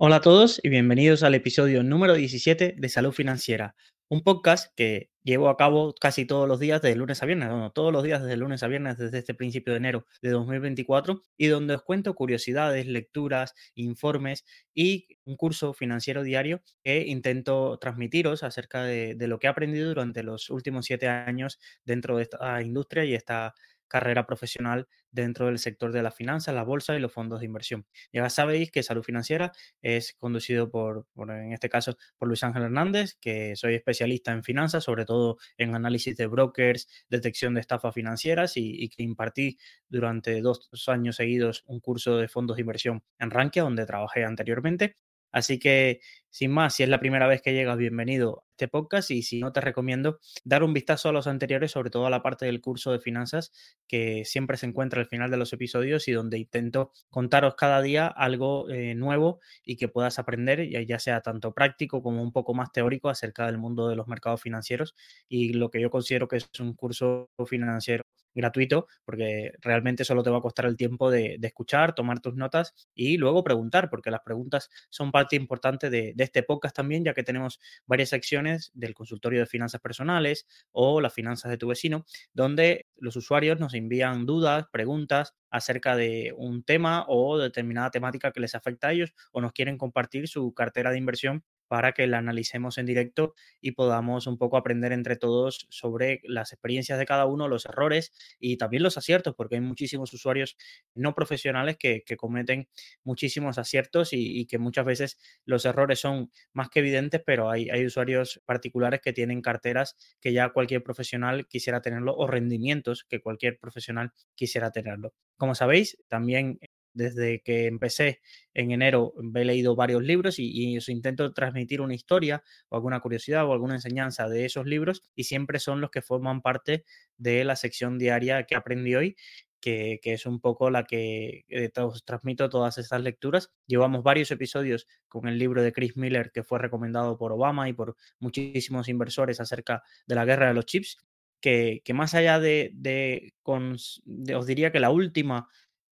Hola a todos y bienvenidos al episodio número 17 de Salud Financiera, un podcast que llevo a cabo casi todos los días de lunes a viernes, no, todos los días desde lunes a viernes desde este principio de enero de 2024 y donde os cuento curiosidades, lecturas, informes y un curso financiero diario que intento transmitiros acerca de lo que he aprendido durante los últimos siete años dentro de esta industria y esta carrera profesional dentro del sector de la finanza, la bolsa y los fondos de inversión. Ya sabéis que Salud Financiera es conducido por, en este caso, por Luis Ángel Hernández, que soy especialista en finanzas, sobre todo en análisis de brokers, detección de estafas financieras y, que impartí durante dos años seguidos un curso de fondos de inversión en Rankia, donde trabajé anteriormente. Así que, sin más, si es la primera vez que llegas, bienvenido a este podcast y si no, te recomiendo dar un vistazo a los anteriores, sobre todo a la parte del curso de finanzas que siempre se encuentra al final de los episodios y donde intento contaros cada día algo eh, nuevo y que puedas aprender, ya sea tanto práctico como un poco más teórico acerca del mundo de los mercados financieros y lo que yo considero que es un curso financiero gratuito, porque realmente solo te va a costar el tiempo de, escuchar, tomar tus notas y luego preguntar, porque las preguntas son parte importante de, de, este podcast también, ya que tenemos varias secciones del consultorio de finanzas personales o las finanzas de tu vecino, donde los usuarios nos envían dudas, preguntas acerca de un tema o determinada temática que les afecta a ellos o nos quieren compartir su cartera de inversión para que la analicemos en directo y podamos un poco aprender entre todos sobre las experiencias de cada uno, los errores y también los aciertos, porque hay muchísimos usuarios no profesionales que, cometen muchísimos aciertos y, que muchas veces los errores son más que evidentes, pero hay, usuarios particulares que tienen carteras que ya cualquier profesional quisiera tenerlo o rendimientos que cualquier profesional quisiera tenerlo. Como sabéis, también desde que empecé en enero he leído varios libros y, os intento transmitir una historia o alguna curiosidad o alguna enseñanza de esos libros y siempre son los que forman parte de la sección diaria que aprendí hoy. Que, es un poco la que eh, os transmito todas estas lecturas. Llevamos varios episodios con el libro de Chris Miller que fue recomendado por Obama y por muchísimos inversores acerca de la guerra de los chips, que, más allá de, os diría que la última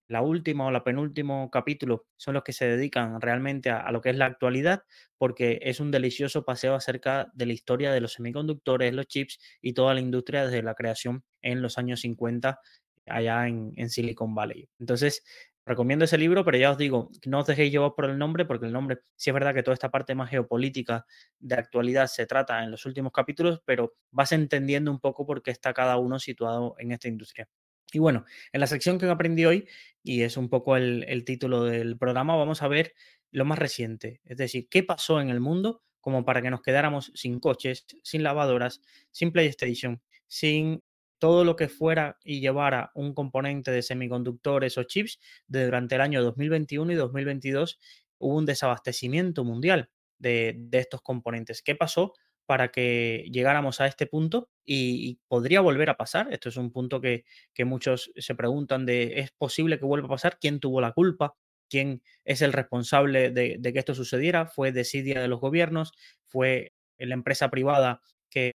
la última o la penúltimo capítulo son los que se dedican realmente a, lo que es la actualidad, porque es un delicioso paseo acerca de la historia de los semiconductores, los chips y toda la industria desde la creación en los años 50 allá en, Silicon Valley. Entonces, recomiendo ese libro, pero ya os digo, no os dejéis llevar por el nombre, porque el nombre, sí es verdad que toda esta parte más geopolítica de actualidad se trata en los últimos capítulos, pero vas entendiendo un poco por qué está cada uno situado en esta industria. Y bueno, en la sección que aprendí hoy, y es un poco el, título del programa, vamos a ver lo más reciente, es decir, qué pasó en el mundo como para que nos quedáramos sin coches, sin lavadoras, sin PlayStation, sin todo lo que fuera y llevara un componente de semiconductores o chips, de durante el año 2021 y 2022 hubo un desabastecimiento mundial de, de estos componentes. ¿Qué pasó? Para que llegáramos a este punto y, podría volver a pasar. Esto es un punto que, muchos se preguntan de, ¿es posible que vuelva a pasar? ¿Quién tuvo la culpa? ¿Quién es el responsable de, que esto sucediera? ¿Fue desidia de los gobiernos? ¿Fue la empresa privada que,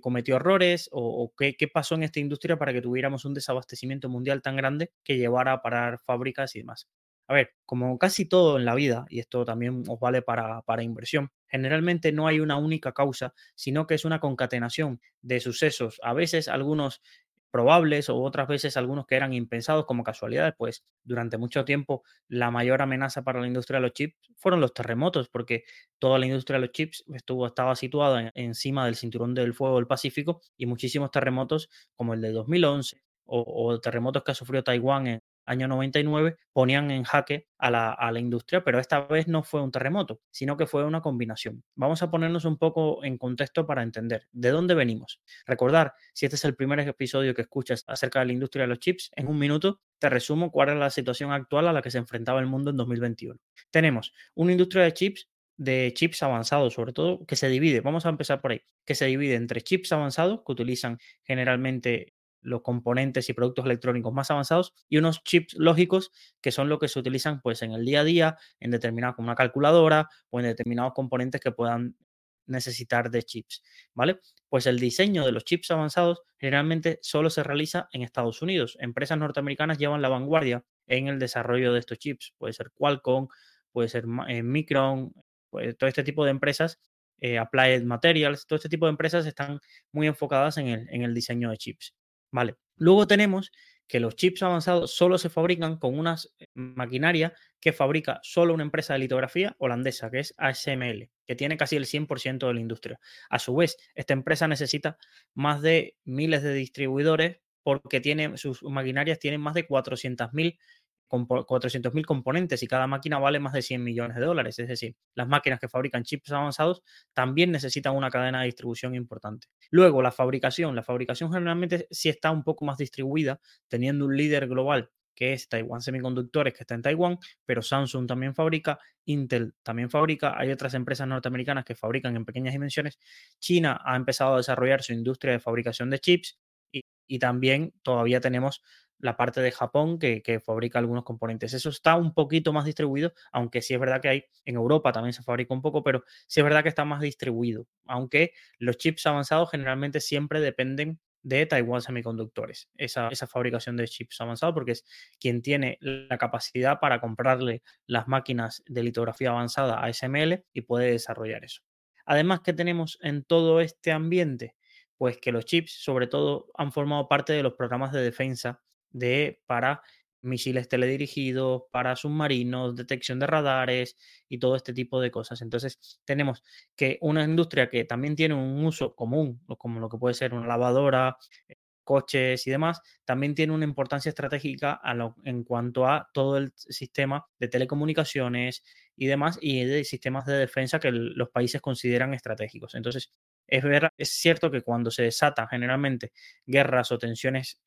cometió errores? ¿O, qué, qué, pasó en esta industria para que tuviéramos un desabastecimiento mundial tan grande que llevara a parar fábricas y demás? A ver, como casi todo en la vida, y esto también os vale para inversión, generalmente no hay una única causa, sino que es una concatenación de sucesos, a veces algunos probables o otras veces algunos que eran impensados como casualidades, pues durante mucho tiempo la mayor amenaza para la industria de los chips fueron los terremotos, porque toda la industria de los chips estuvo, estaba situada encima del cinturón del fuego del Pacífico y muchísimos terremotos como el de 2011 o, o terremotos que ha sufrido Taiwán en, año 99, ponían en jaque a la, industria, pero esta vez no fue un terremoto, sino que fue una combinación. Vamos a ponernos un poco en contexto para entender de dónde venimos. Recordar, si este es el primer episodio que escuchas acerca de la industria de los chips, en un minuto te resumo cuál es la situación actual a la que se enfrentaba el mundo en 2021. Tenemos una industria de chips de chips avanzados, sobre todo, que se divide, vamos a empezar por ahí, que se divide entre chips avanzados, que utilizan generalmente los componentes y productos electrónicos más avanzados y unos chips lógicos que son lo que se utilizan pues en el día a día en determinados como una calculadora o en determinados componentes que puedan necesitar de chips, ¿vale? Pues el diseño de los chips avanzados generalmente solo se realiza en Estados Unidos. Empresas norteamericanas llevan la vanguardia en el desarrollo de estos chips, puede ser Qualcomm, puede ser Micron, pues, todo este tipo de empresas, Applied Materials, todo este tipo de empresas están muy enfocadas en el, en el diseño de chips. Vale. Luego tenemos que los chips avanzados solo se fabrican con una eh, maquinaria que fabrica solo una empresa de litografía holandesa, que es ASML, que tiene casi el 100% de la industria. A su vez, esta empresa necesita más de miles de distribuidores porque tiene, sus maquinarias tienen más de 400.000 400.000 componentes y cada máquina vale más de 100 millones de dólares. Es decir, las máquinas que fabrican chips avanzados también necesitan una cadena de distribución importante. Luego, la fabricación. La fabricación generalmente sí está un poco más distribuida, teniendo un líder global que es Taiwan Semiconductores, que está en Taiwán, pero Samsung también fabrica, Intel también fabrica, hay otras empresas norteamericanas que fabrican en pequeñas dimensiones. China ha empezado a desarrollar su industria de fabricación de chips y, también todavía tenemos la parte de Japón que, fabrica algunos componentes. Eso está un poquito más distribuido, aunque sí es verdad que hay en Europa también se fabrica un poco, pero sí es verdad que está más distribuido, aunque los chips avanzados generalmente siempre dependen de Taiwan Semiconductores, esa, esa fabricación de chips avanzados, porque es quien tiene la capacidad para comprarle las máquinas de litografía avanzada a SML y puede desarrollar eso. Además, que tenemos en todo este ambiente? Pues que los chips, sobre todo, han formado parte de los programas de defensa de, para misiles teledirigidos, para submarinos, detección de radares y todo este tipo de cosas. Entonces, tenemos que una industria que también tiene un uso común, como lo que puede ser una lavadora, eh, coches y demás, también tiene una importancia estratégica en cuanto a todo el sistema de telecomunicaciones y demás, y de sistemas de defensa que los países consideran estratégicos. Entonces, es, es cierto que cuando se desatan generalmente guerras o tensiones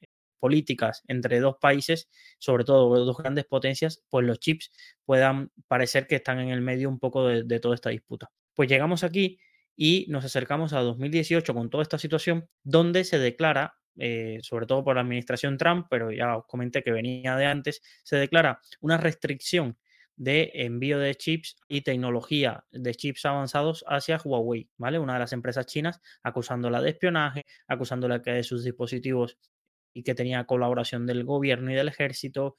políticas entre dos países, sobre todo dos grandes potencias, pues los chips puedan parecer que están en el medio un poco de, toda esta disputa. Pues llegamos aquí y nos acercamos a 2018 con toda esta situación, donde se declara, eh, sobre todo por la administración Trump, pero ya os comenté que venía de antes, se declara una restricción de envío de chips y tecnología de chips avanzados hacia Huawei, ¿vale? Una de las empresas chinas acusándola de espionaje, acusándola que de sus dispositivos y que tenía colaboración del gobierno y del ejército,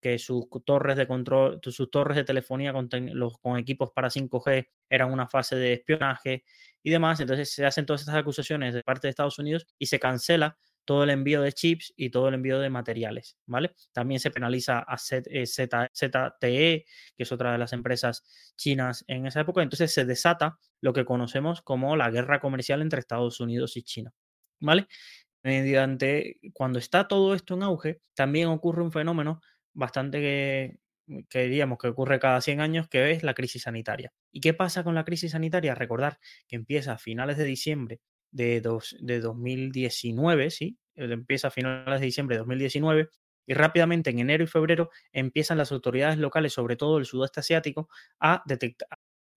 que sus torres de control, sus torres de telefonía con, los, con equipos para 5G eran una fase de espionaje y demás. Entonces se hacen todas estas acusaciones de parte de Estados Unidos y se cancela todo el envío de chips y todo el envío de materiales, ¿vale? También se penaliza a ZTE, que es otra de las empresas chinas en esa época. Entonces se desata lo que conocemos como la guerra comercial entre Estados Unidos y China, ¿vale? mediante, cuando está todo esto en auge, también ocurre un fenómeno bastante que, que diríamos que ocurre cada 100 años, que es la crisis sanitaria. ¿Y qué pasa con la crisis sanitaria? Recordar que empieza a finales de diciembre de, dos, de 2019, ¿sí? Empieza a finales de diciembre de 2019 y rápidamente en enero y febrero empiezan las autoridades locales, sobre todo el sudeste asiático, a detectar,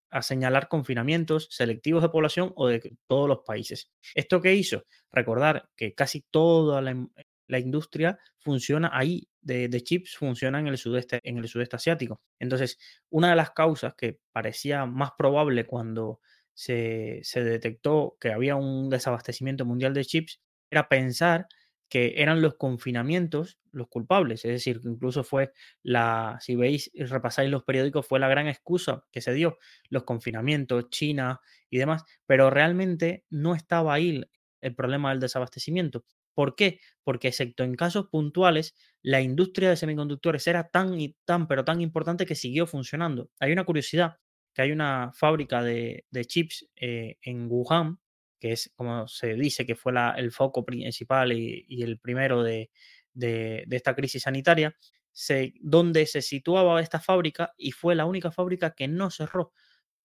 a señalar confinamientos selectivos de población o de todos los países. ¿Esto qué hizo? Recordar que casi toda la, industria funciona ahí de, chips, funciona en el, sudeste, en el sudeste asiático. Entonces, una de las causas que parecía más probable cuando se, detectó que había un desabastecimiento mundial de chips era pensar que eran los confinamientos los culpables. Es decir, que incluso fue la, si veis y repasáis los periódicos, fue la gran excusa que se dio, los confinamientos, China y demás, pero realmente no estaba ahí el problema del desabastecimiento. ¿Por qué? Porque excepto en casos puntuales, la industria de semiconductores era tan y tan, pero tan importante que siguió funcionando. Hay una curiosidad, que hay una fábrica de, chips eh, en Wuhan, que es como se dice que fue el foco principal y, el primero de, esta crisis sanitaria, donde se situaba esta fábrica y fue la única fábrica que no cerró.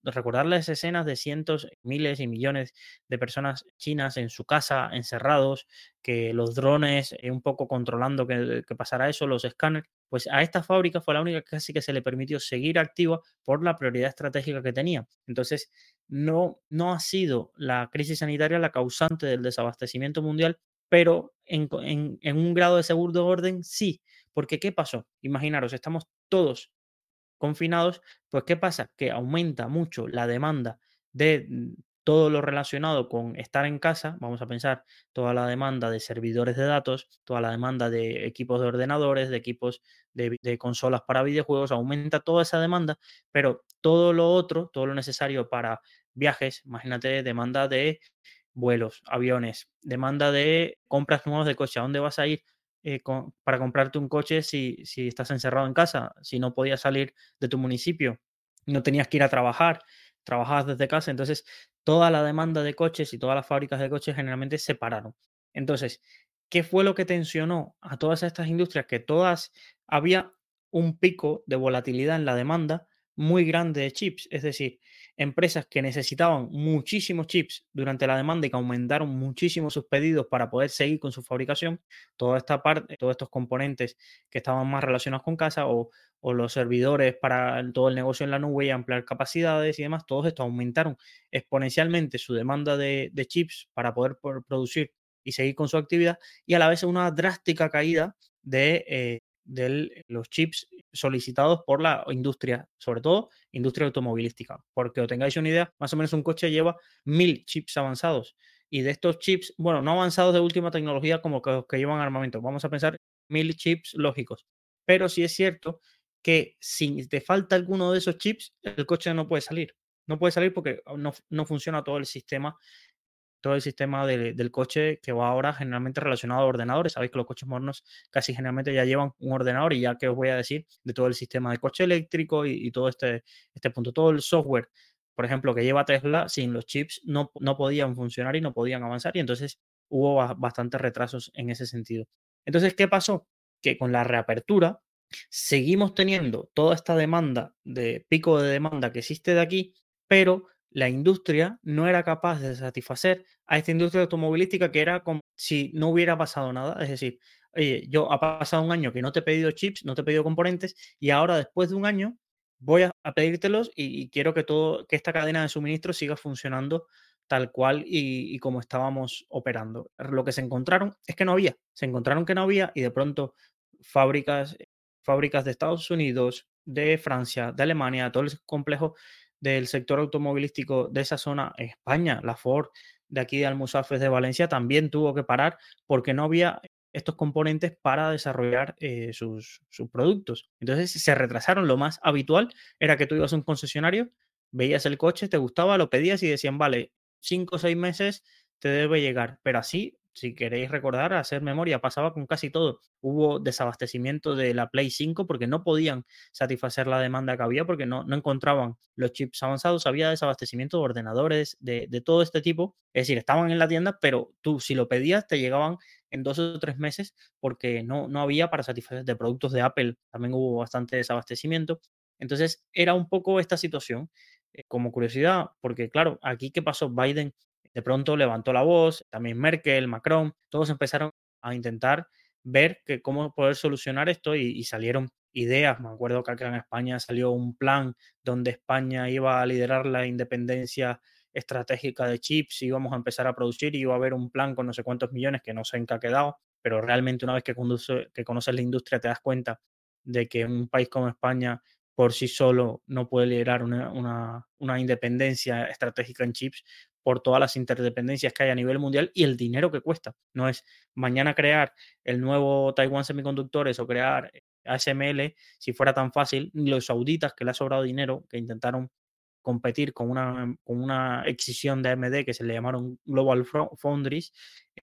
Recordar las escenas de cientos, miles y millones de personas chinas en su casa, encerrados, que los drones eh, un poco controlando que, pasara eso, los escáneres, pues a esta fábrica fue la única casi que se le permitió seguir activa por la prioridad estratégica que tenía. Entonces, no, no ha sido la crisis sanitaria la causante del desabastecimiento mundial, pero en, en un grado de seguro orden sí. Porque, ¿qué pasó? Imaginaros, estamos todos confinados, pues ¿qué pasa? Que aumenta mucho la demanda de, todo lo relacionado con estar en casa, vamos a pensar toda la demanda de servidores de datos, toda la demanda de equipos de ordenadores, de equipos de, consolas para videojuegos, aumenta toda esa demanda, pero todo lo otro, todo lo necesario para viajes, imagínate demanda de vuelos, aviones, demanda de compras nuevas de coche, ¿a dónde vas a ir? Eh, para comprarte un coche si, si estás encerrado en casa, si no podías salir de tu municipio, no tenías que ir a trabajar, trabajabas desde casa, entonces toda la demanda de coches y todas las fábricas de coches generalmente se pararon. Entonces, ¿qué fue lo que tensionó a todas estas industrias? Que todas había un pico de volatilidad en la demanda muy grande de chips, es decir, empresas que necesitaban muchísimos chips durante la demanda y que aumentaron muchísimo sus pedidos para poder seguir con su fabricación, toda esta parte, todos estos componentes que estaban más relacionados con casa o, los servidores para todo el negocio en la nube y ampliar capacidades y demás, todos estos aumentaron exponencialmente su demanda de, de chips para poder producir y seguir con su actividad y a la vez una drástica caída de, eh, de los chips solicitados por la industria, sobre todo industria automovilística. Porque os tengáis una idea, más o menos un coche lleva mil chips avanzados. Y de estos chips, bueno, no avanzados de última tecnología como que, que llevan armamento, vamos a pensar mil chips lógicos. Pero sí es cierto que si te falta alguno de esos chips, el coche no puede salir. No puede salir porque no, no funciona todo el sistema todo el sistema de, del coche que va ahora generalmente relacionado a ordenadores. Sabéis que los coches modernos casi generalmente ya llevan un ordenador y ya que os voy a decir de todo el sistema de coche eléctrico y, y todo este, este punto, todo el software, por ejemplo, que lleva Tesla, sin los chips no, no podían funcionar y no podían avanzar y entonces hubo bastantes retrasos en ese sentido. Entonces, ¿qué pasó? Que con la reapertura seguimos teniendo toda esta demanda de pico de demanda que existe de aquí, pero la industria no era capaz de satisfacer a esta industria automovilística que era como si no hubiera pasado nada. Es decir, oye, yo ha pasado un año que no te he pedido chips, no te he pedido componentes y ahora después de un año voy a, pedírtelos y, quiero que todo, que esta cadena de suministro siga funcionando tal cual y, como estábamos operando. Lo que se encontraron es que no había, se encontraron que no había y de pronto fábricas, fábricas de Estados Unidos, de Francia, de Alemania, todo el complejo del sector automovilístico de esa zona, España, la Ford de aquí de Almusafes de Valencia, también tuvo que parar porque no había estos componentes para desarrollar eh, sus, sus, productos. Entonces se retrasaron. Lo más habitual era que tú ibas a un concesionario, veías el coche, te gustaba, lo pedías y decían, vale, cinco o seis meses te debe llegar. Pero así si queréis recordar, hacer memoria, pasaba con casi todo. Hubo desabastecimiento de la Play 5 porque no podían satisfacer la demanda que había porque no, no encontraban los chips avanzados. Había desabastecimiento de ordenadores, de, de, todo este tipo. Es decir, estaban en la tienda, pero tú si lo pedías te llegaban en dos o tres meses porque no, no había para satisfacer de productos de Apple. También hubo bastante desabastecimiento. Entonces era un poco esta situación. Eh, como curiosidad, porque claro, aquí qué pasó, Biden de pronto levantó la voz, también Merkel, Macron, todos empezaron a intentar ver que cómo poder solucionar esto y, y, salieron ideas. Me acuerdo que acá en España salió un plan donde España iba a liderar la independencia estratégica de chips, íbamos a empezar a producir y iba a haber un plan con no sé cuántos millones que no sé en qué ha quedado, pero realmente una vez que, conduce, que conoces la industria te das cuenta de que un país como España por sí solo no puede liderar una, una, una independencia estratégica en chips por todas las interdependencias que hay a nivel mundial y el dinero que cuesta. No es mañana crear el nuevo Taiwan Semiconductores o crear ASML, si fuera tan fácil, los sauditas que le ha sobrado dinero, que intentaron competir con una, con una excisión de AMD que se le llamaron Global Foundries,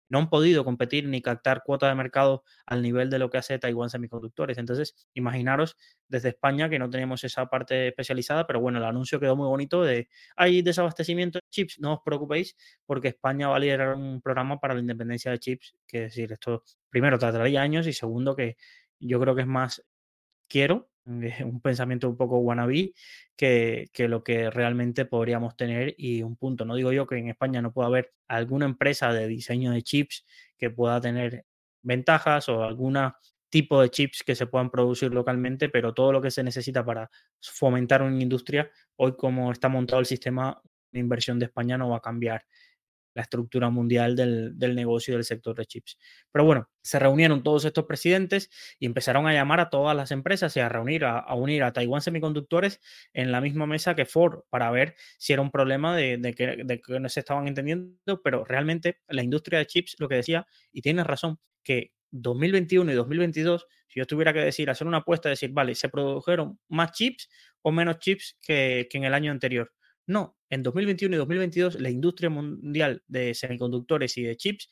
no han podido competir ni captar cuota de mercado al nivel de lo que hace Taiwan Semiconductores. Entonces, imaginaros desde España que no tenemos esa parte especializada, pero bueno, el anuncio quedó muy bonito de hay desabastecimiento de chips, no os preocupéis porque España va a liderar un programa para la independencia de chips, que es decir, esto primero trataría años y segundo que yo creo que es más quiero un pensamiento un poco wannabe que, que, lo que realmente podríamos tener y un punto. No digo yo que en España no pueda haber alguna empresa de diseño de chips que pueda tener ventajas o algún tipo de chips que se puedan producir localmente, pero todo lo que se necesita para fomentar una industria, hoy como está montado el sistema de inversión de España no va a cambiar la estructura mundial del, negocio del sector de chips. Pero bueno, se reunieron todos estos presidentes y empezaron a llamar a todas las empresas y a reunir, a, unir a Taiwán Semiconductores en la misma mesa que Ford para ver si era un problema de, que, de que no se estaban entendiendo, pero realmente la industria de chips lo que decía, y tienes razón, que 2021 y 2022, si yo tuviera que decir, hacer una apuesta, decir, vale, ¿se produjeron más chips o menos chips que, que en el año anterior? No, en 2021 y 2022 la industria mundial de semiconductores y de chips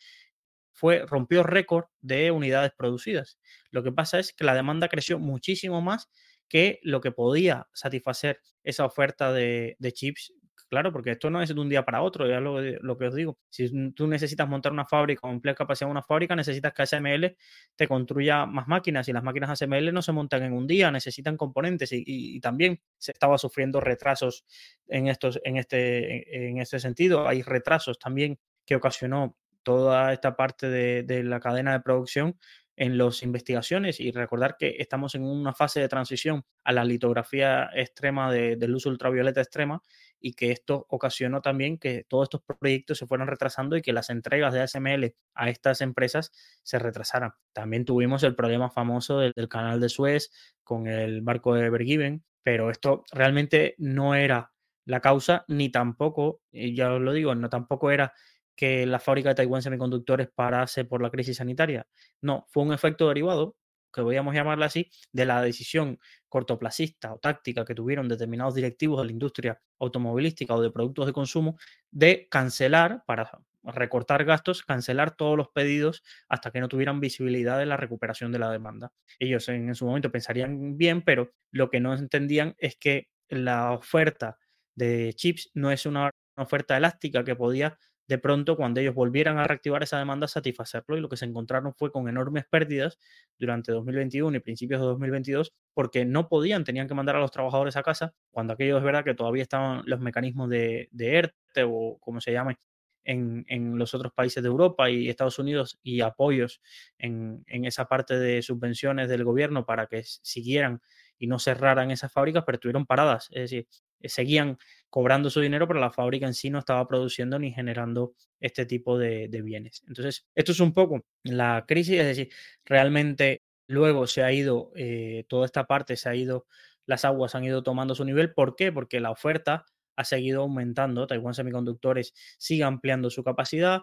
fue, rompió récord de unidades producidas. Lo que pasa es que la demanda creció muchísimo más que lo que podía satisfacer esa oferta de, chips Claro, porque esto no es de un día para otro, ya lo, que os digo. Si tú necesitas montar una fábrica o emplear capacidad de una fábrica, necesitas que ASML te construya más máquinas y las máquinas ASML no se montan en un día, necesitan componentes y, también se estaba sufriendo retrasos en, estos, en, este, en este sentido. Hay retrasos también que ocasionó toda esta parte de la cadena de producción en las investigaciones y recordar que estamos en una fase de transición a la litografía extrema de, luz ultravioleta extrema y que esto ocasionó también que todos estos proyectos se fueran retrasando y que las entregas de ASML a estas empresas se retrasaran. También tuvimos el problema famoso del, canal de Suez con el barco de Bergiven, pero esto realmente no era la causa ni tampoco, ya lo digo, no tampoco era que la fábrica de Taiwán Semiconductores parase por la crisis sanitaria. No, fue un efecto derivado, que podríamos llamarla así, de la decisión cortoplacista o táctica que tuvieron determinados directivos de la industria automovilística o de productos de consumo de cancelar, para recortar gastos, cancelar todos los pedidos hasta que no tuvieran visibilidad de la recuperación de la demanda. Ellos en, su momento pensarían bien, pero lo que no entendían es que la oferta de chips no es una oferta elástica que podía de pronto cuando ellos volvieran a reactivar esa demanda, satisfacerlo y lo que se encontraron fue con enormes pérdidas durante 2021 y principios de 2022 porque no podían, tenían que mandar a los trabajadores a casa cuando aquello es verdad que todavía estaban los mecanismos de, ERTE o como se llame en, los otros países de Europa y Estados Unidos y apoyos en, en esa parte de subvenciones del gobierno para que siguieran y no cerraran esas fábricas, pero estuvieron paradas. Es decir, eh, seguían cobrando su dinero, pero la fábrica en sí no estaba produciendo ni generando este tipo de, bienes. Entonces, esto es un poco la crisis, es decir, realmente luego se ha ido, eh, toda esta parte se ha ido, las aguas han ido tomando su nivel. ¿Por qué? Porque la oferta ha seguido aumentando. Taiwan Semiconductores sigue ampliando su capacidad.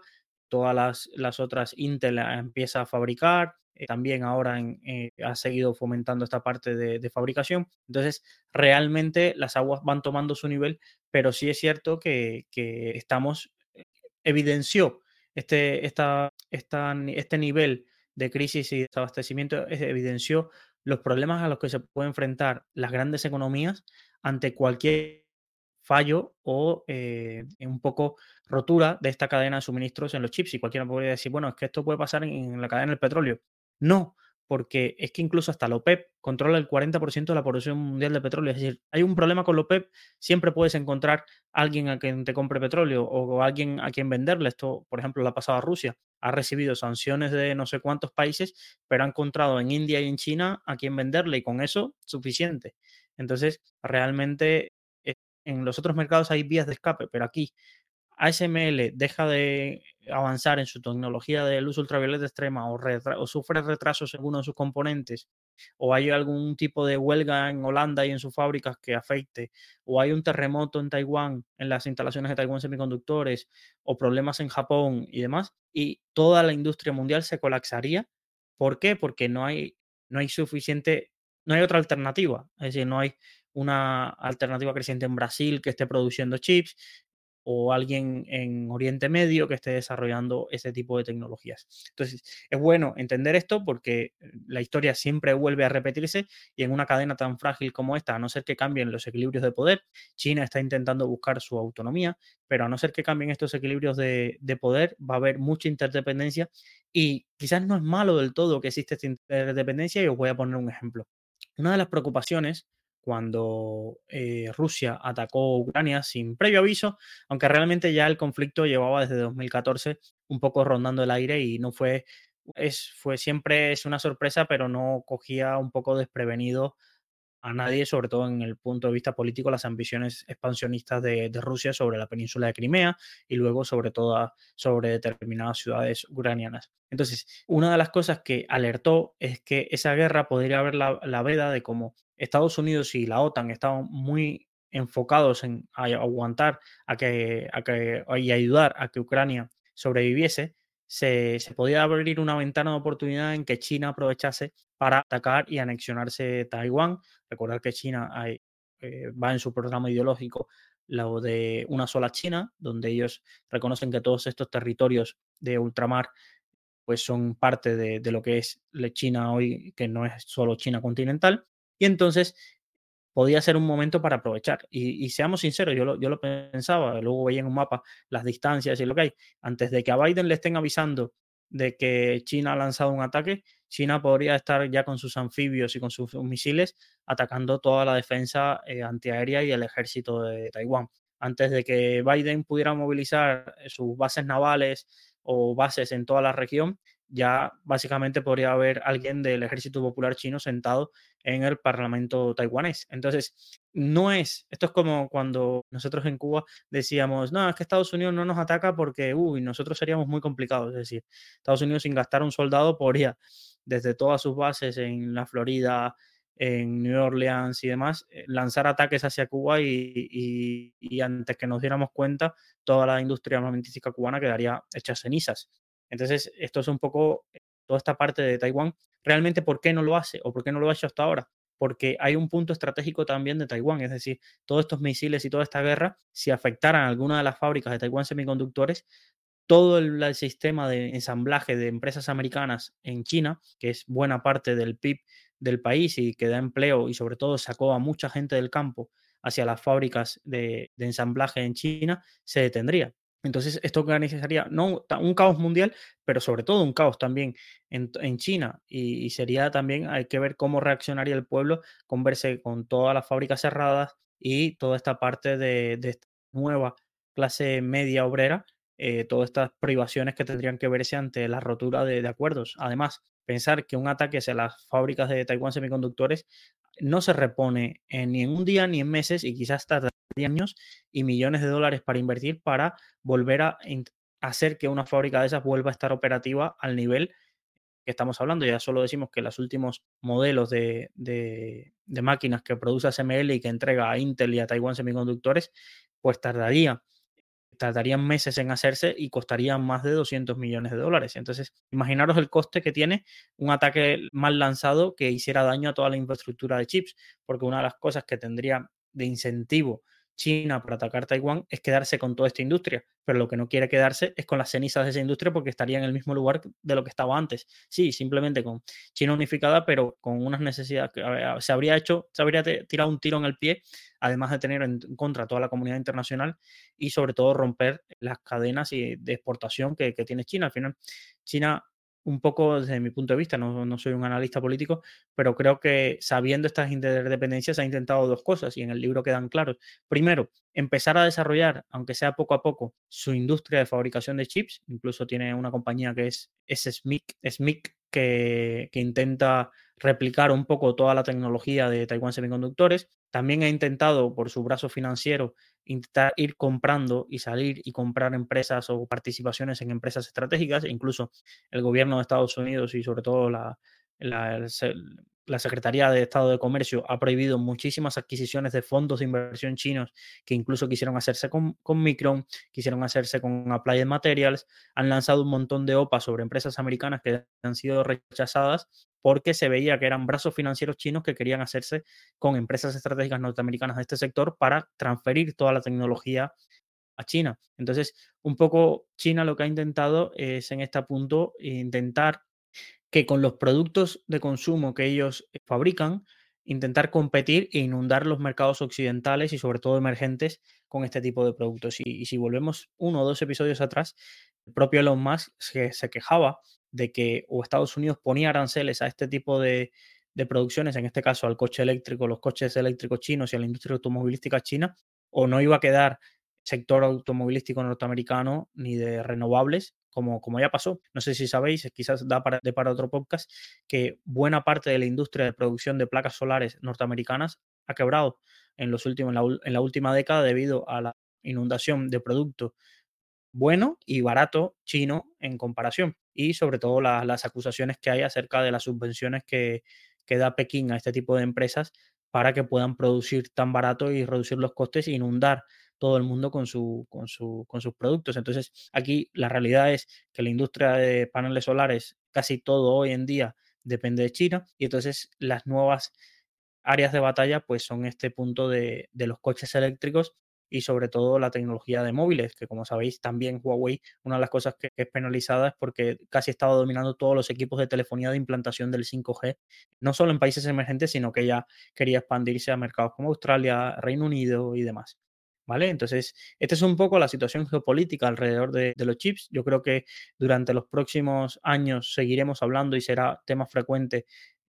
Todas las, otras Intel empieza a fabricar, eh, también ahora eh, ha seguido fomentando esta parte de, fabricación. Entonces, realmente las aguas van tomando su nivel, pero sí es cierto que, estamos, eh, evidenció este, esta, este nivel de crisis y de abastecimiento, evidenció los problemas a los que se pueden enfrentar las grandes economías ante cualquier fallo o un poco rotura de esta cadena de suministros en los chips. Y cualquiera podría decir, bueno, es que esto puede pasar en la cadena del petróleo. No, porque es que incluso hasta la OPEP controla el 40% de la producción mundial de petróleo. Es decir, hay un problema con la OPEP, siempre puedes encontrar alguien a quien te compre petróleo o alguien a quien venderle. Esto, por ejemplo, la pasada Rusia. Ha recibido sanciones de no sé cuántos países, pero ha encontrado en India y en China a quien venderle y con eso suficiente. Entonces, realmente eh, en los otros mercados hay vías de escape, pero aquí ASML deja de avanzar en su tecnología de luz ultravioleta extrema o, sufre retrasos en alguno de sus componentes, o hay algún tipo de huelga en Holanda y en sus fábricas que afecte, o hay un terremoto en Taiwán, en las instalaciones de Taiwán Semiconductores, o problemas en Japón y demás, y toda la industria mundial se colapsaría. ¿Por qué? Porque no hay, no hay suficiente, no hay otra alternativa, es decir, no hay una alternativa creciente en Brasil que esté produciendo chips, o alguien en Oriente Medio que esté desarrollando ese tipo de tecnologías. Entonces, es bueno entender esto porque eh, la historia siempre vuelve a repetirse y en una cadena tan frágil como esta, a no ser que cambien los equilibrios de poder, China está intentando buscar su autonomía, pero a no ser que cambien estos equilibrios de, poder, va a haber mucha interdependencia y quizás no es malo del todo que existe esta interdependencia y os voy a poner un ejemplo. Una de las preocupaciones cuando eh, Rusia atacó Ucrania sin previo aviso, aunque realmente ya el conflicto llevaba desde 2014 un poco rondando el aire y no fue, es, fue siempre es una sorpresa, pero no cogía un poco desprevenido a nadie, sobre todo en el punto de vista político, las ambiciones expansionistas de, Rusia sobre la península de Crimea y luego sobre todo sobre determinadas ciudades ucranianas. Entonces, una de las cosas que alertó es que esa guerra podría haber la, veda de cómo Estados Unidos y la OTAN estaban muy enfocados en aguantar a que, a que, y ayudar a que Ucrania sobreviviese, se, podía abrir una ventana de oportunidad en que China aprovechase para atacar y anexionarse Taiwán. Recordar que China eh, va en su programa ideológico lo de una sola China, donde ellos reconocen que todos estos territorios de ultramar pues son parte de, lo que es China hoy, que no es solo China continental. Y entonces podía ser un momento para aprovechar. Y, seamos sinceros, yo lo, yo lo, pensaba, luego veía en un mapa las distancias y lo que hay. Antes de que a Biden le estén avisando de que China ha lanzado un ataque, China podría estar ya con sus anfibios y con sus misiles atacando toda la defensa eh, antiaérea y el ejército de Taiwán. Antes de que Biden pudiera movilizar sus bases navales o bases en toda la región, ya básicamente podría haber alguien del Ejército Popular Chino sentado en el Parlamento taiwanés. Entonces, no es, esto es como cuando nosotros en Cuba decíamos, no, es que Estados Unidos no nos ataca porque, uy, nosotros seríamos muy complicados. Es decir, Estados Unidos sin gastar un soldado podría, desde todas sus bases en la Florida, en New Orleans y demás, eh, lanzar ataques hacia Cuba y, y, antes que nos diéramos cuenta, toda la industria armamentística cubana quedaría hecha cenizas. Entonces, esto es un poco eh, toda esta parte de Taiwán. Realmente, ¿por qué no lo hace o por qué no lo ha hecho hasta ahora? Porque hay un punto estratégico también de Taiwán, es decir, todos estos misiles y toda esta guerra, si afectaran a alguna de las fábricas de Taiwán Semiconductores, todo el, sistema de ensamblaje de empresas americanas en China, que es buena parte del PIB del país y que da empleo y sobre todo sacó a mucha gente del campo hacia las fábricas de ensamblaje en China, se detendría. Entonces, esto organizaría no un caos mundial, pero sobre todo un caos también en, China. Y, sería también, hay que ver cómo reaccionaría el pueblo con verse con todas las fábricas cerradas y toda esta parte de, esta nueva clase media obrera, eh, todas estas privaciones que tendrían que verse ante la rotura de, de acuerdos. Además, pensar que un ataque hacia las fábricas de Taiwán semiconductores no se repone ni en un día ni en meses y quizás tardaría años y millones de dólares para invertir para volver a hacer que una fábrica de esas vuelva a estar operativa al nivel que estamos hablando. Ya solo decimos que los últimos modelos de, de, máquinas que produce SML y que entrega a Intel y a Taiwan Semiconductores, pues tardaría tardarían meses en hacerse y costarían más de 200 millones de dólares. Entonces, imaginaros el coste que tiene un ataque mal lanzado que hiciera daño a toda la infraestructura de chips, porque una de las cosas que tendría de incentivo China para atacar Taiwán es quedarse con toda esta industria, pero lo que no quiere quedarse es con las cenizas de esa industria porque estaría en el mismo lugar de lo que estaba antes. Sí, simplemente con China unificada, pero con unas necesidades que se habría hecho, se habría tirado un tiro en el pie, además de tener en contra toda la comunidad internacional y sobre todo romper las cadenas de exportación que, que tiene China. Al final, China un poco desde mi punto de vista, no, soy un analista político, pero creo que sabiendo estas interdependencias ha intentado dos cosas y en el libro quedan claros. Primero, empezar a desarrollar, aunque sea poco a poco, su industria de fabricación de chips. Incluso tiene una compañía que es, SMIC, SMIC que, que intenta replicar un poco toda la tecnología de Taiwan Semiconductores. También ha intentado, por su brazo financiero, intentar ir comprando y salir y comprar empresas o participaciones en empresas estratégicas. E incluso el gobierno de Estados Unidos y sobre todo la, la, Secretaría de Estado de Comercio ha prohibido muchísimas adquisiciones de fondos de inversión chinos que incluso quisieron hacerse con, con Micron, quisieron hacerse con Applied Materials, han lanzado un montón de OPA sobre empresas americanas que han sido rechazadas porque se veía que eran brazos financieros chinos que querían hacerse con empresas estratégicas norteamericanas de este sector para transferir toda la tecnología a China. Entonces, un poco China lo que ha intentado es en este punto intentar que con los productos de consumo que ellos eh, fabrican, intentar competir e inundar los mercados occidentales y sobre todo emergentes con este tipo de productos. Y, si volvemos uno o dos episodios atrás, el propio Elon Musk se, se quejaba de que o Estados Unidos ponía aranceles a este tipo de, de producciones, en este caso al coche eléctrico, los coches eléctricos chinos y a la industria automovilística china, o no iba a quedar sector automovilístico norteamericano ni de renovables como, como ya pasó, no sé si sabéis, quizás da para, de para otro podcast, que buena parte de la industria de producción de placas solares norteamericanas ha quebrado en, los últimos, en, la, en la última década debido a la inundación de productos bueno y barato chino en comparación. Y sobre todo las acusaciones que hay acerca de las subvenciones que, que da Pekín a este tipo de empresas para que puedan producir tan barato y reducir los costes e inundar todo el mundo con, su, con, su, con sus productos. Entonces, aquí la realidad es que la industria de paneles solares, casi todo hoy en día depende de China y entonces las nuevas áreas de batalla pues son este punto de, de los coches eléctricos y sobre todo la tecnología de móviles, que como sabéis también Huawei, una de las cosas que es penalizada es porque casi estaba dominando todos los equipos de telefonía de implantación del 5G, no solo en países emergentes, sino que ya quería expandirse a mercados como Australia, Reino Unido y demás. ¿Vale? Entonces, esta es un poco la situación geopolítica alrededor de, de, los chips. Yo creo que durante los próximos años seguiremos hablando y será tema frecuente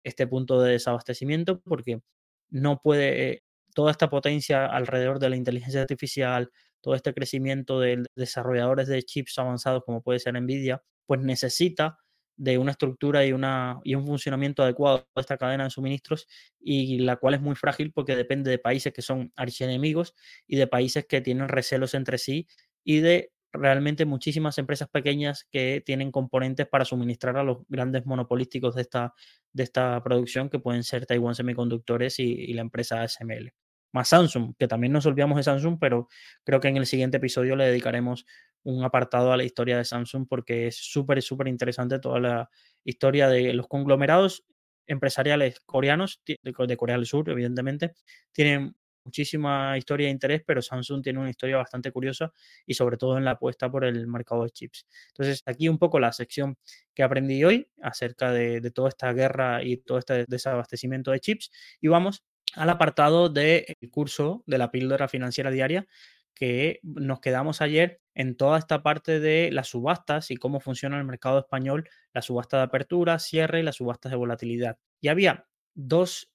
este punto de desabastecimiento porque no puede toda esta potencia alrededor de la inteligencia artificial, todo este crecimiento de desarrolladores de chips avanzados como puede ser Nvidia, pues necesita de una estructura y, una, y un funcionamiento adecuado de esta cadena de suministros y la cual es muy frágil porque depende de países que son archienemigos y de países que tienen recelos entre sí y de realmente muchísimas empresas pequeñas que tienen componentes para suministrar a los grandes monopolísticos de esta, de esta producción que pueden ser Taiwan Semiconductores y, y la empresa ASML más Samsung, que también nos olvidamos de Samsung, pero creo que en el siguiente episodio le dedicaremos un apartado a la historia de Samsung porque es súper, súper interesante toda la historia de los conglomerados empresariales coreanos, de Corea del Sur, evidentemente, tienen muchísima historia e interés, pero Samsung tiene una historia bastante curiosa y sobre todo en la apuesta por el mercado de chips. Entonces, aquí un poco la sección que aprendí hoy acerca de, de toda esta guerra y todo este desabastecimiento de chips y vamos al apartado del curso de la píldora financiera diaria que nos quedamos ayer en toda esta parte de las subastas y cómo funciona el mercado español, la subasta de apertura, cierre y las subastas de volatilidad. Y había dos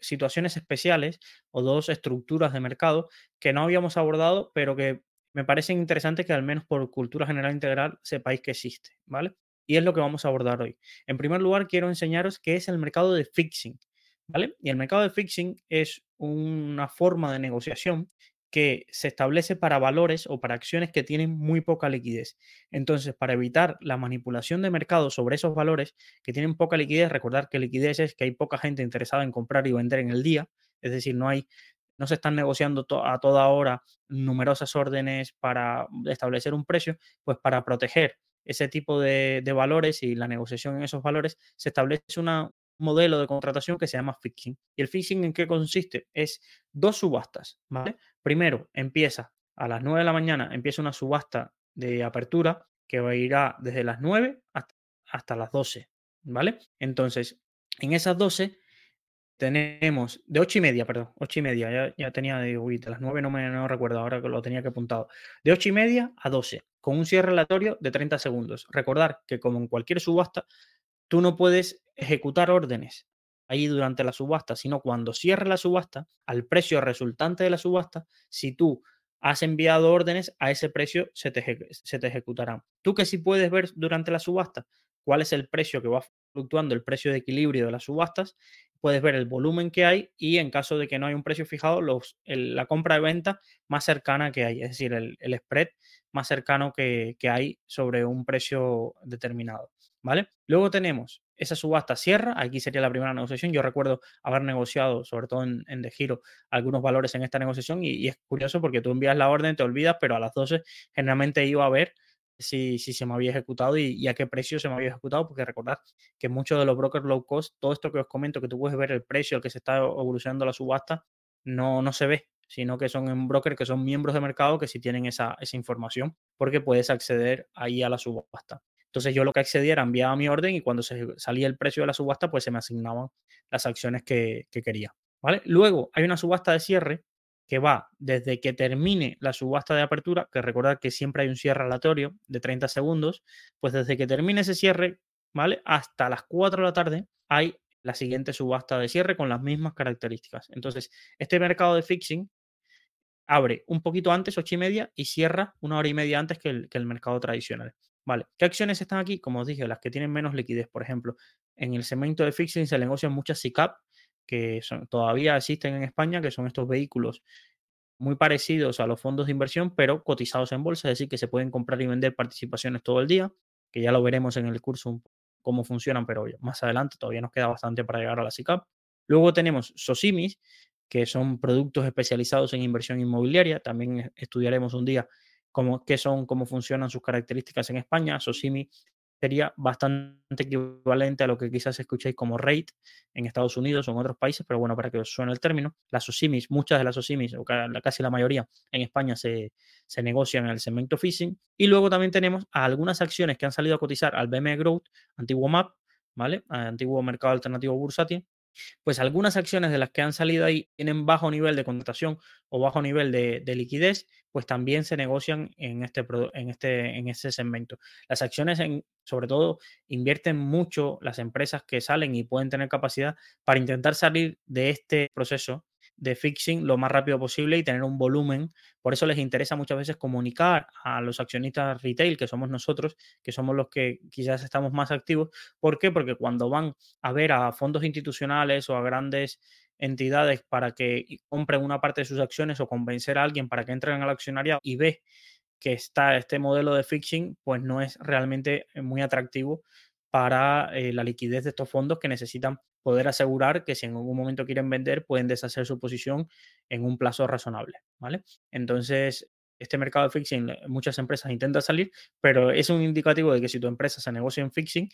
situaciones especiales o dos estructuras de mercado que no habíamos abordado, pero que me parecen interesantes que al menos por cultura general integral sepáis que existe, ¿vale? Y es lo que vamos a abordar hoy. En primer lugar, quiero enseñaros qué es el mercado de fixing. Y el mercado de fixing es una forma de negociación que se establece para valores o para acciones que tienen muy poca liquidez. Entonces, para evitar la manipulación de mercado sobre esos valores que tienen poca liquidez, recordar que liquidez es que hay poca gente interesada en comprar y vender en el día, es decir, no hay no se están negociando a toda hora numerosas órdenes para establecer un precio, pues para proteger ese tipo de, de valores y la negociación en esos valores, se establece una, modelo de contratación que se llama fixing. ¿Y el fixing en qué consiste? Es dos subastas, ¿vale? Primero empieza a las 9 de la mañana, empieza una subasta de apertura que va a ir desde las 9 hasta, las 12, ¿vale? Entonces, en esas 12 tenemos de 8 y media, perdón, 8 y media, ya, ya tenía de las 9 no me no recuerdo, ahora que lo tenía que apuntado. De 8 y media a 12, con un cierre aleatorio de 30 segundos. Recordar que como en cualquier subasta, tú no puedes ejecutar órdenes ahí durante la subasta, sino cuando cierre la subasta, al precio resultante de la subasta, si tú has enviado órdenes, a ese precio se te, ejecutarán. Tú que sí puedes ver durante la subasta cuál es el precio que va fluctuando, el precio de equilibrio de las subastas, puedes ver el volumen que hay y en caso de que no hay un precio fijado, la compra de venta más cercana que hay, es decir, el, spread más cercano que hay sobre un precio determinado. ¿Vale? Luego tenemos esa subasta cierra, aquí sería la primera negociación. Yo recuerdo haber negociado, sobre todo en, de giro, algunos valores en esta negociación y, es curioso porque tú envías la orden, te olvidas, pero a las 12 generalmente iba a ver si, si se me había ejecutado y, y, a qué precio se me había ejecutado, porque recordad que muchos de los brokers low cost, todo esto que os comento, que tú puedes ver el precio al que se está evolucionando la subasta, no, no se ve, sino que son en broker que son miembros de mercado que sí tienen esa, esa información, porque puedes acceder ahí a la subasta. Entonces yo lo que accedía era enviaba mi orden y cuando se salía el precio de la subasta, pues se me asignaban las acciones que, que quería. ¿vale? Luego hay una subasta de cierre que va desde que termine la subasta de apertura, que recordad que siempre hay un cierre aleatorio de 30 segundos, pues desde que termine ese cierre, ¿vale? Hasta las 4 de la tarde hay la siguiente subasta de cierre con las mismas características. Entonces, este mercado de fixing abre un poquito antes, 8 y media, y cierra una hora y media antes que el mercado tradicional. Vale, ¿qué acciones están aquí? Como os dije, las que tienen menos liquidez. Por ejemplo, en el segmento de fixing se negocian muchas SICAP que todavía existen en España, que son estos vehículos muy parecidos a los fondos de inversión, pero cotizados en bolsa, es decir, que se pueden comprar y vender participaciones todo el día, que ya lo veremos en el curso cómo funcionan, pero más adelante todavía nos queda bastante para llegar a la SICAP. Luego tenemos SOSIMIS, que son productos especializados en inversión inmobiliaria. También estudiaremos un día cómo, qué son, cómo funcionan sus características en España. SOSIMI sería bastante equivalente a lo que quizás escuchéis como rate en Estados Unidos o en otros países, pero bueno, para que os suene el término, las OSIMIS, muchas de las OSIMIS, o casi la mayoría en España se, se negocian en el segmento phishing. Y luego también tenemos algunas acciones que han salido a cotizar al BME Growth, antiguo MAP, ¿vale? Antiguo mercado alternativo bursátil, pues algunas acciones de las que han salido ahí tienen bajo nivel de contratación o bajo nivel de, liquidez, pues también se negocian en este, en este, en este segmento. Las acciones, en, sobre todo, invierten mucho las empresas que salen y pueden tener capacidad para intentar salir de este proceso de fixing lo más rápido posible y tener un volumen. Por eso les interesa muchas veces comunicar a los accionistas retail, que somos nosotros, que somos los que quizás estamos más activos. ¿Por qué? Porque cuando van a ver a fondos institucionales o a grandes entidades para que compren una parte de sus acciones o convencer a alguien para que entren al accionariado y ve que está este modelo de fixing, pues no es realmente muy atractivo para eh, la liquidez de estos fondos que necesitan poder asegurar que si en algún momento quieren vender, pueden deshacer su posición en un plazo razonable, ¿vale? Entonces, este mercado de fixing, muchas empresas intentan salir, pero es un indicativo de que si tu empresa se negocia en fixing,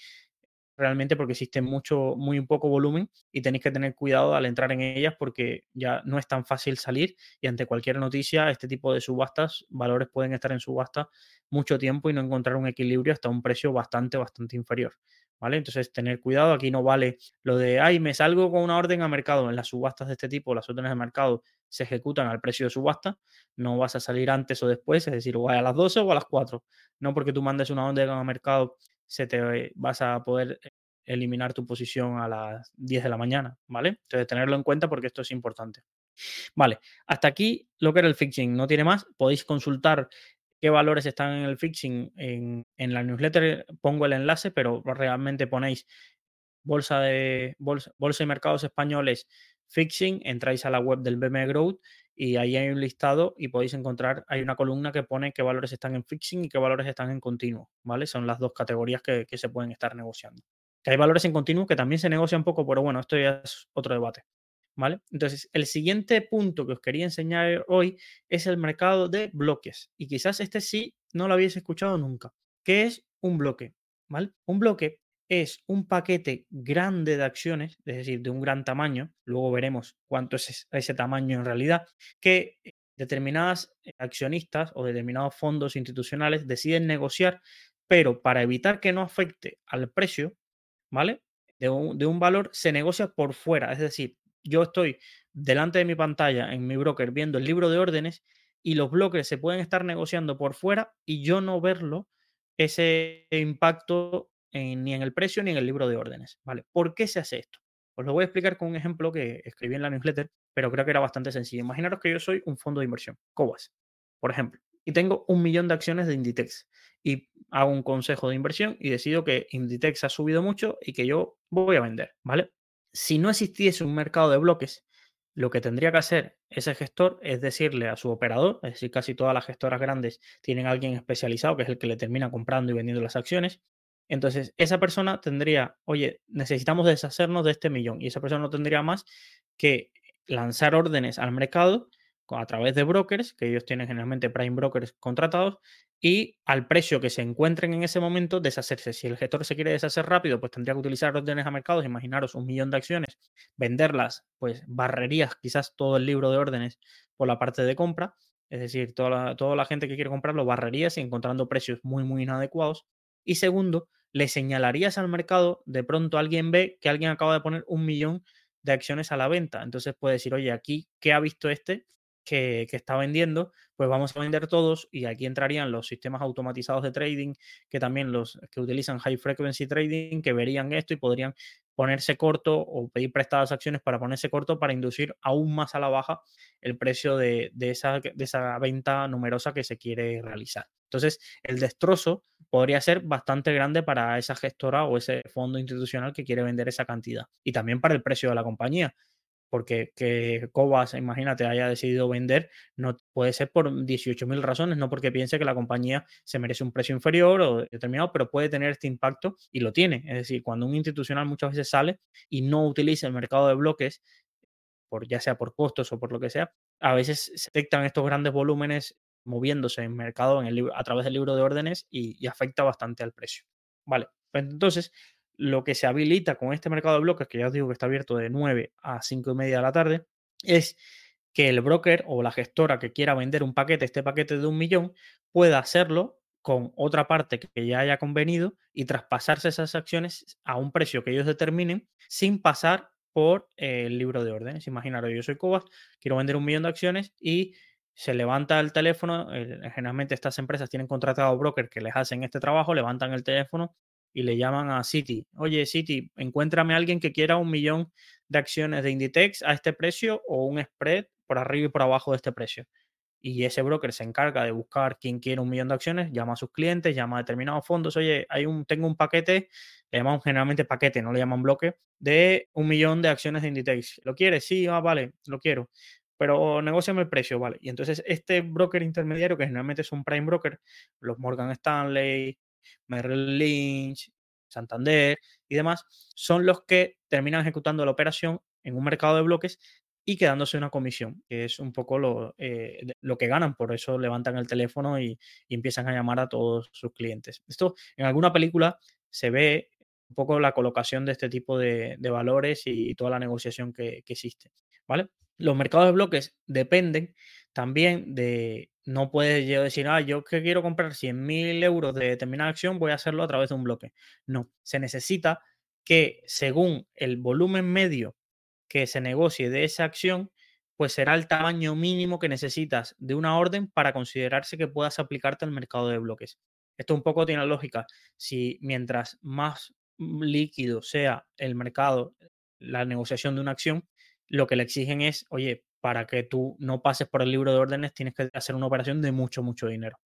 realmente porque existe mucho, muy poco volumen y tenéis que tener cuidado al entrar en ellas porque ya no es tan fácil salir y ante cualquier noticia, este tipo de subastas, valores pueden estar en subasta mucho tiempo y no encontrar un equilibrio hasta un precio bastante, bastante inferior. ¿Vale? Entonces, tener cuidado, aquí no vale lo de, ay, me salgo con una orden a mercado. En las subastas de este tipo, las órdenes de mercado se ejecutan al precio de subasta, no vas a salir antes o después, es decir, o a las 12 o a las 4. No porque tú mandes una orden a mercado se te vas a poder eliminar tu posición a las 10 de la mañana, ¿vale? Entonces, tenerlo en cuenta porque esto es importante. Vale, hasta aquí lo que era el fixing, no tiene más. Podéis consultar qué valores están en el fixing en, la newsletter, pongo el enlace, pero realmente ponéis bolsa de bolsa, bolsa y mercados españoles fixing, entráis a la web del BME Growth y ahí hay un listado y podéis encontrar, hay una columna que pone qué valores están en fixing y qué valores están en continuo, ¿vale? Son las dos categorías que, se pueden estar negociando. Que hay valores en continuo que también se negocian poco, pero bueno, esto ya es otro debate, ¿vale? Entonces, el siguiente punto que os quería enseñar hoy es el mercado de bloques y quizás este sí no lo habéis escuchado nunca. ¿Qué es un bloque? ¿Vale? Un bloque es un paquete grande de acciones, es decir, de un gran tamaño, luego veremos cuánto es ese tamaño en realidad, que determinadas accionistas o determinados fondos institucionales deciden negociar, pero para evitar que no afecte al precio, ¿vale? De un, de un valor, se negocia por fuera, es decir, yo estoy delante de mi pantalla en mi broker viendo el libro de órdenes y los bloques se pueden estar negociando por fuera y yo no verlo, ese impacto ni en el precio ni en el libro de órdenes. ¿vale? ¿Por qué se hace esto? Os lo voy a explicar con un ejemplo que escribí en la newsletter, pero creo que era bastante sencillo. Imaginaros que yo soy un fondo de inversión, COBAS, por ejemplo, y tengo un millón de acciones de Inditex y hago un consejo de inversión y decido que Inditex ha subido mucho y que yo voy a vender, ¿vale? Si no existiese un mercado de bloques, lo que tendría que hacer ese gestor es decirle a su operador, es decir, casi todas las gestoras grandes tienen a alguien especializado que es el que le termina comprando y vendiendo las acciones, entonces, esa persona tendría, oye, necesitamos deshacernos de este millón y esa persona no tendría más que lanzar órdenes al mercado a través de brokers, que ellos tienen generalmente prime brokers contratados, y al precio que se encuentren en ese momento, deshacerse. Si el gestor se quiere deshacer rápido, pues tendría que utilizar órdenes a mercados, imaginaros un millón de acciones, venderlas, pues barrerías quizás todo el libro de órdenes por la parte de compra, es decir, toda la, toda la gente que quiere comprarlo barrerías y encontrando precios muy, muy inadecuados. Y segundo, le señalarías al mercado, de pronto alguien ve que alguien acaba de poner un millón de acciones a la venta. Entonces puede decir, oye, aquí, ¿qué ha visto este que, está vendiendo? Pues vamos a vender todos y aquí entrarían los sistemas automatizados de trading, que también los que utilizan high frequency trading, que verían esto y podrían ponerse corto o pedir prestadas acciones para ponerse corto para inducir aún más a la baja el precio de, esa, de esa venta numerosa que se quiere realizar. Entonces, el destrozo podría ser bastante grande para esa gestora o ese fondo institucional que quiere vender esa cantidad y también para el precio de la compañía porque que Cobas, imagínate, haya decidido vender, no puede ser por 18.000 razones, no porque piense que la compañía se merece un precio inferior o determinado, pero puede tener este impacto y lo tiene. Es decir, cuando un institucional muchas veces sale y no utiliza el mercado de bloques, por, ya sea por costos o por lo que sea, a veces se detectan estos grandes volúmenes moviéndose en mercado en el, a través del libro de órdenes y, y afecta bastante al precio. Vale, pues entonces lo que se habilita con este mercado de bloques, que ya os digo que está abierto de 9 a 5 y media de la tarde, es que el broker o la gestora que quiera vender un paquete, este paquete de un millón, pueda hacerlo con otra parte que ya haya convenido y traspasarse esas acciones a un precio que ellos determinen sin pasar por el libro de órdenes. Imaginaros, yo soy Cobas, quiero vender un millón de acciones y se levanta el teléfono. generalmente estas empresas tienen contratado broker que les hacen este trabajo, levantan el teléfono y le llaman a Citi, oye Citi, encuéntrame a alguien que quiera un millón de acciones de Inditex a este precio o un spread por arriba y por abajo de este precio. Y ese broker se encarga de buscar quién quiere un millón de acciones, llama a sus clientes, llama a determinados fondos, oye, hay un, tengo un paquete, le llaman generalmente paquete, no le llaman bloque, de un millón de acciones de Inditex. ¿Lo quieres? Sí, ah, vale, lo quiero pero negociame el precio, ¿vale? Y entonces este broker intermediario, que generalmente es un prime broker, los Morgan Stanley, Merrill Lynch, Santander y demás, son los que terminan ejecutando la operación en un mercado de bloques y quedándose una comisión, que es un poco lo, eh, lo que ganan, por eso levantan el teléfono y, empiezan a llamar a todos sus clientes. Esto en alguna película se ve un poco la colocación de este tipo de, valores y, toda la negociación que, que existe, ¿vale? Los mercados de bloques dependen también de, no puedes yo decir, ah, yo que quiero comprar 100.000 euros de determinada acción, voy a hacerlo a través de un bloque. No, se necesita que según el volumen medio que se negocie de esa acción, pues será el tamaño mínimo que necesitas de una orden para considerarse que puedas aplicarte al mercado de bloques. Esto un poco tiene lógica. Si mientras más líquido sea el mercado, la negociación de una acción, lo que le exigen es, oye, para que tú no pases por el libro de órdenes, tienes que hacer una operación de mucho, mucho dinero.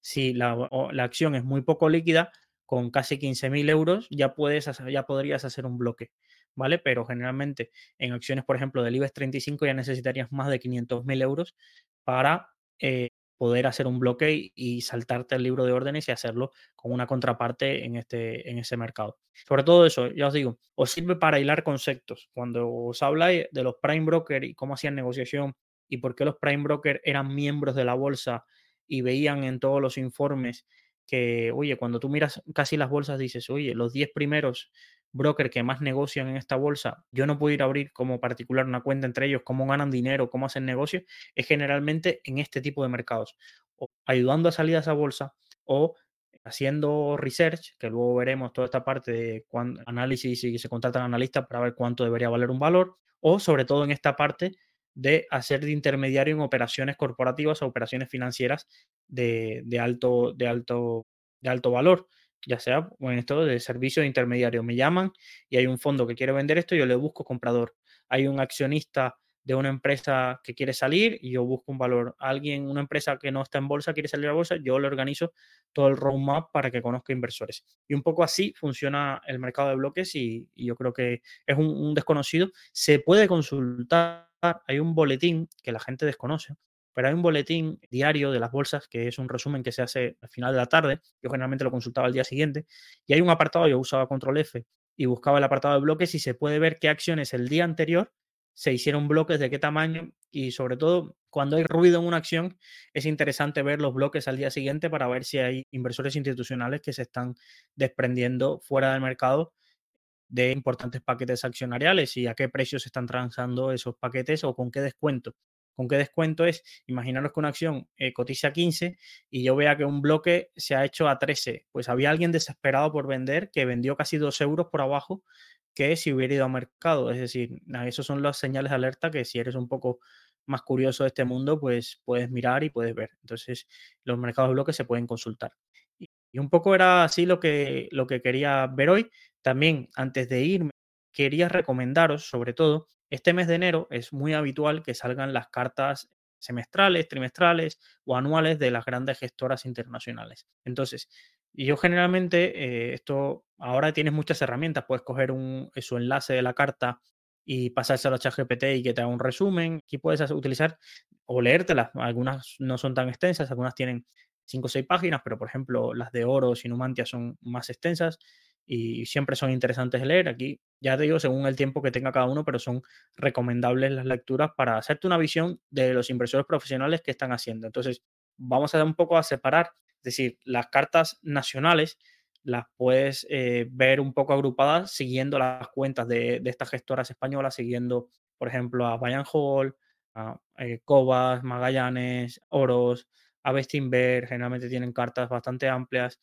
Si la, acción es muy poco líquida, con casi 15.000 euros ya, puedes ya podrías hacer un bloque, ¿vale? Pero generalmente en acciones, por ejemplo, del IBEX 35 ya necesitarías más de 500.000 euros para eh, poder hacer un bloque y, saltarte el libro de órdenes y hacerlo con una contraparte en, este, en ese mercado. Sobre todo eso, ya os digo, os sirve para hilar conceptos. Cuando os habláis de los prime broker y cómo hacían negociación y por qué los prime broker eran miembros de la bolsa y veían en todos los informes que, oye, cuando tú miras casi las bolsas dices, oye, los 10 primeros broker que más negocian en esta bolsa, yo no puedo ir a abrir como particular una cuenta entre ellos, cómo ganan dinero, cómo hacen negocio, es generalmente en este tipo de mercados, ayudando a salir a esa bolsa o haciendo research, que luego veremos toda esta parte de análisis y se contratan analistas para ver cuánto debería valer un valor, o sobre todo en esta parte de hacer de intermediario en operaciones corporativas o operaciones financieras de alto, de, alto, de alto valor ya sea en esto de servicio de intermediario. Me llaman y hay un fondo que quiere vender esto, yo le busco comprador. Hay un accionista de una empresa que quiere salir y yo busco un valor. Alguien, una empresa que no está en bolsa, quiere salir a bolsa, yo le organizo todo el roadmap para que conozca inversores. Y un poco así funciona el mercado de bloques y, yo creo que es un desconocido. Se puede consultar, hay un boletín que la gente desconoce, pero hay un boletín diario de las bolsas que es un resumen que se hace al final de la tarde. Yo generalmente lo consultaba al día siguiente. Y hay un apartado, yo usaba control F y buscaba el apartado de bloques y se puede ver qué acciones el día anterior se hicieron bloques, de qué tamaño y sobre todo cuando hay ruido en una acción es interesante ver los bloques al día siguiente para ver si hay inversores institucionales que se están desprendiendo fuera del mercado de importantes paquetes accionariales y a qué precios se están transando esos paquetes o con qué descuento. ¿Con qué descuento es? Imaginaros que una acción eh, cotiza a 15 y yo vea que un bloque se ha hecho a 13. Pues había alguien desesperado por vender que vendió casi 2 euros por abajo que si hubiera ido a mercado. Es decir, esos son las señales de alerta que si eres un poco más curioso de este mundo, pues puedes mirar y puedes ver. Entonces, los mercados de bloques se pueden consultar. Y un poco era así lo que, lo que quería ver hoy. También, antes de irme, quería recomendaros, sobre todo, este mes de enero es muy habitual que salgan las cartas semestrales, trimestrales o anuales de las grandes gestoras internacionales. Entonces, yo generalmente, eh, esto, ahora tienes muchas herramientas, puedes coger un, su enlace de la carta y pasárselo a ChatGPT y que te haga un resumen. Aquí puedes utilizar o leértelas. Algunas no son tan extensas, algunas tienen 5 o 6 páginas, pero por ejemplo las de Oro y Numantia son más extensas y siempre son interesantes de leer. Aquí ya te digo, según el tiempo que tenga cada uno, pero son recomendables las lecturas para hacerte una visión de los inversores profesionales que están haciendo. Entonces, vamos a un poco a separar, es decir, las cartas nacionales las puedes eh, ver un poco agrupadas siguiendo las cuentas de, estas gestoras españolas, siguiendo, por ejemplo, a Bayern Hall, a eh, Cobas, Magallanes, Oros, a Bestinver, generalmente tienen cartas bastante amplias.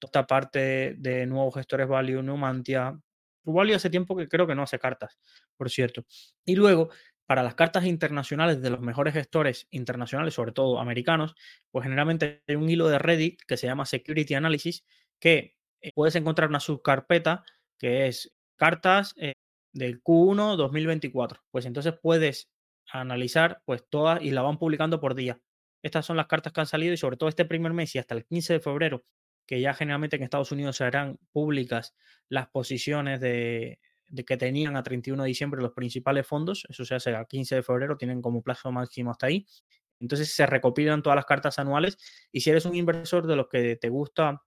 Esta parte de nuevos gestores Value, Numantia. Value hace tiempo que creo que no hace cartas, por cierto. Y luego, para las cartas internacionales de los mejores gestores internacionales, sobre todo americanos, pues generalmente hay un hilo de Reddit que se llama Security Analysis, que eh, puedes encontrar una subcarpeta que es cartas eh, del Q1 2024. Pues entonces puedes analizar pues todas y la van publicando por día. Estas son las cartas que han salido y sobre todo este primer mes y hasta el 15 de febrero, que ya generalmente en Estados Unidos se harán públicas las posiciones de, que tenían a 31 de diciembre los principales fondos, eso se hace a 15 de febrero, tienen como plazo máximo hasta ahí. Entonces se recopilan todas las cartas anuales y si eres un inversor de los que te gusta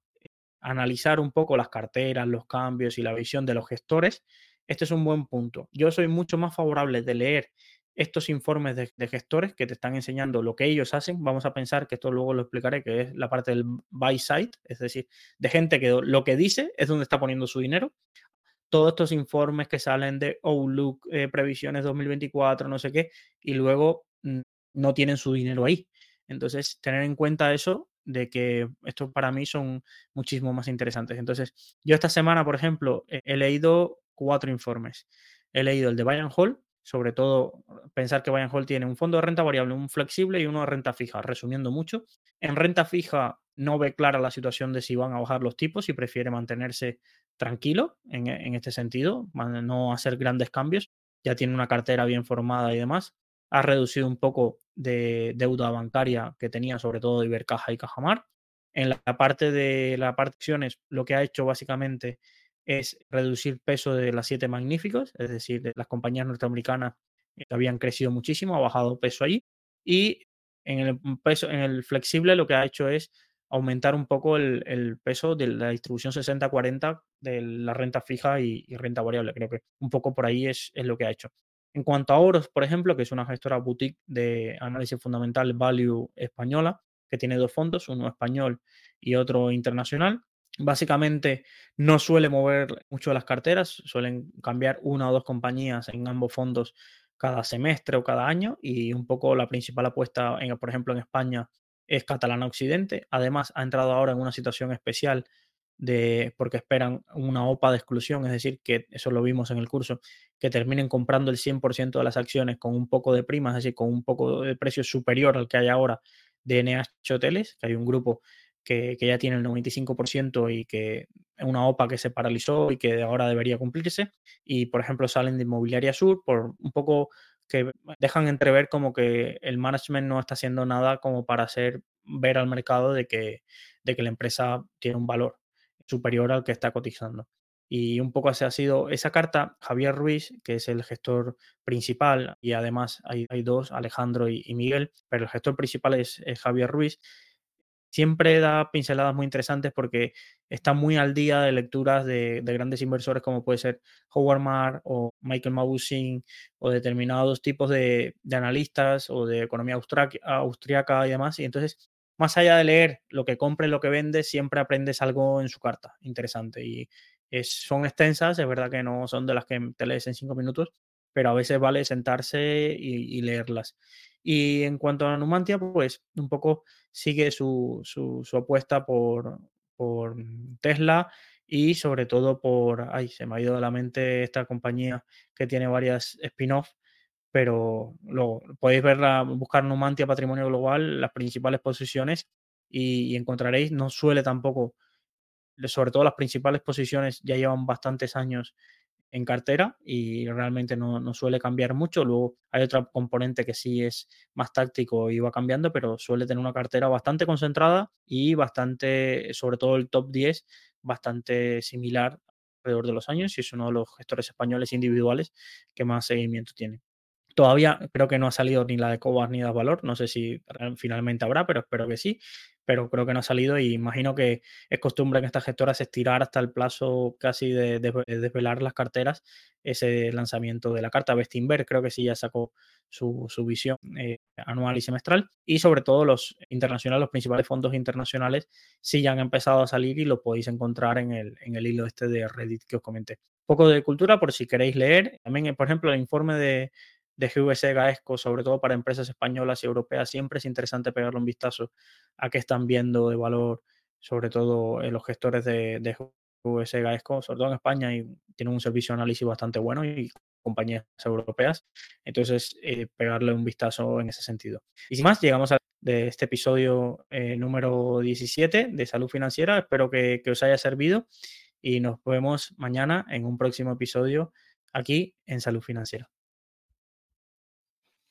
analizar un poco las carteras, los cambios y la visión de los gestores, este es un buen punto. Yo soy mucho más favorable de leer estos informes de, gestores que te están enseñando lo que ellos hacen. Vamos a pensar que esto luego lo explicaré, que es la parte del buy side, es decir, de gente que lo que dice es donde está poniendo su dinero. Todos estos informes que salen de Outlook, eh, previsiones 2024, no sé qué, y luego mm, no tienen su dinero ahí. Entonces, tener en cuenta eso de que estos para mí son muchísimo más interesantes. Entonces, yo esta semana, por ejemplo, he, leído cuatro informes. He leído el de Bayern Hall, sobre todo pensar que Bayern Hall tiene un fondo de renta variable, un flexible y uno de renta fija, resumiendo mucho. En renta fija no ve clara la situación de si van a bajar los tipos y prefiere mantenerse tranquilo en, en este sentido, no hacer grandes cambios. Ya tiene una cartera bien formada y demás ha reducido un poco de deuda bancaria que tenía, sobre todo de Ibercaja y Cajamar. En la parte de las acciones, lo que ha hecho básicamente es reducir peso de las siete magníficos, es decir, de las compañías norteamericanas que habían crecido muchísimo, ha bajado peso allí. Y en el, peso, en el flexible lo que ha hecho es aumentar un poco el, peso de la distribución 60-40 de la renta fija y, renta variable. Creo que un poco por ahí es, es lo que ha hecho. En cuanto a Oros, por ejemplo, que es una gestora boutique de análisis fundamental value española, que tiene dos fondos, uno español y otro internacional. Básicamente no suele mover mucho las carteras, suelen cambiar una o dos compañías en ambos fondos cada semestre o cada año y un poco la principal apuesta, en, por ejemplo, en España es Catalana Occidente. Además, ha entrado ahora en una situación especial de, porque esperan una OPA de exclusión, es decir, que eso lo vimos en el curso, que terminen comprando el 100% de las acciones con un poco de prima, es decir, con un poco de precio superior al que hay ahora de NH Hoteles, que hay un grupo que, ya tiene el 95% y que es una OPA que se paralizó y que ahora debería cumplirse. Y, por ejemplo, salen de Inmobiliaria Sur por un poco que dejan entrever como que el management no está haciendo nada como para hacer ver al mercado de que, de que la empresa tiene un valor superior al que está cotizando. Y un poco así ha sido esa carta. Javier Ruiz, que es el gestor principal, y además hay, dos, Alejandro y, Miguel, pero el gestor principal es, Javier Ruiz. Siempre da pinceladas muy interesantes porque está muy al día de lecturas de, grandes inversores como puede ser Howard Marr o Michael Mauboussin o determinados tipos de, analistas o de economía austriaca y demás. Y entonces más allá de leer lo que compre, lo que vende, siempre aprendes algo en su carta interesante. Y son extensas, es verdad que no son de las que te lees en cinco minutos, pero a veces vale sentarse y, leerlas. Y en cuanto a Numantia, pues un poco sigue su, apuesta por, por Tesla y sobre todo por, ay, se me ha ido de la mente esta compañía que tiene varias spin-off pero lo, podéis verla, buscar Numantia Patrimonio Global, las principales posiciones y, encontraréis, no suele tampoco, sobre todo las principales posiciones ya llevan bastantes años en cartera y realmente no, suele cambiar mucho. Luego hay otro componente que sí es más táctico y va cambiando, pero suele tener una cartera bastante concentrada y bastante, sobre todo el top 10, bastante similar alrededor de los años y es uno de los gestores españoles individuales que más seguimiento tiene. Todavía creo que no ha salido ni la de Cobas ni de Valor. No sé si finalmente habrá, pero espero que sí. Pero creo que no ha salido y imagino que es costumbre en estas gestoras estirar hasta el plazo casi de, desvelar las carteras ese lanzamiento de la carta. Bestinberg creo que sí ya sacó su, visión eh, anual y semestral. Y sobre todo los internacionales, los principales fondos internacionales sí ya han empezado a salir y lo podéis encontrar en el, en el hilo este de Reddit que os comenté. Poco de cultura por si queréis leer. También, por ejemplo, el informe de de GVC Gaesco, sobre todo para empresas españolas y europeas, siempre es interesante pegarle un vistazo a qué están viendo de valor, sobre todo en los gestores de, de GVC Gaesco, sobre todo en España, y tienen un servicio de análisis bastante bueno y compañías europeas. Entonces, eh, pegarle un vistazo en ese sentido. Y sin más, llegamos a este episodio eh, número 17 de Salud Financiera. Espero que, que os haya servido y nos vemos mañana en un próximo episodio aquí en Salud Financiera.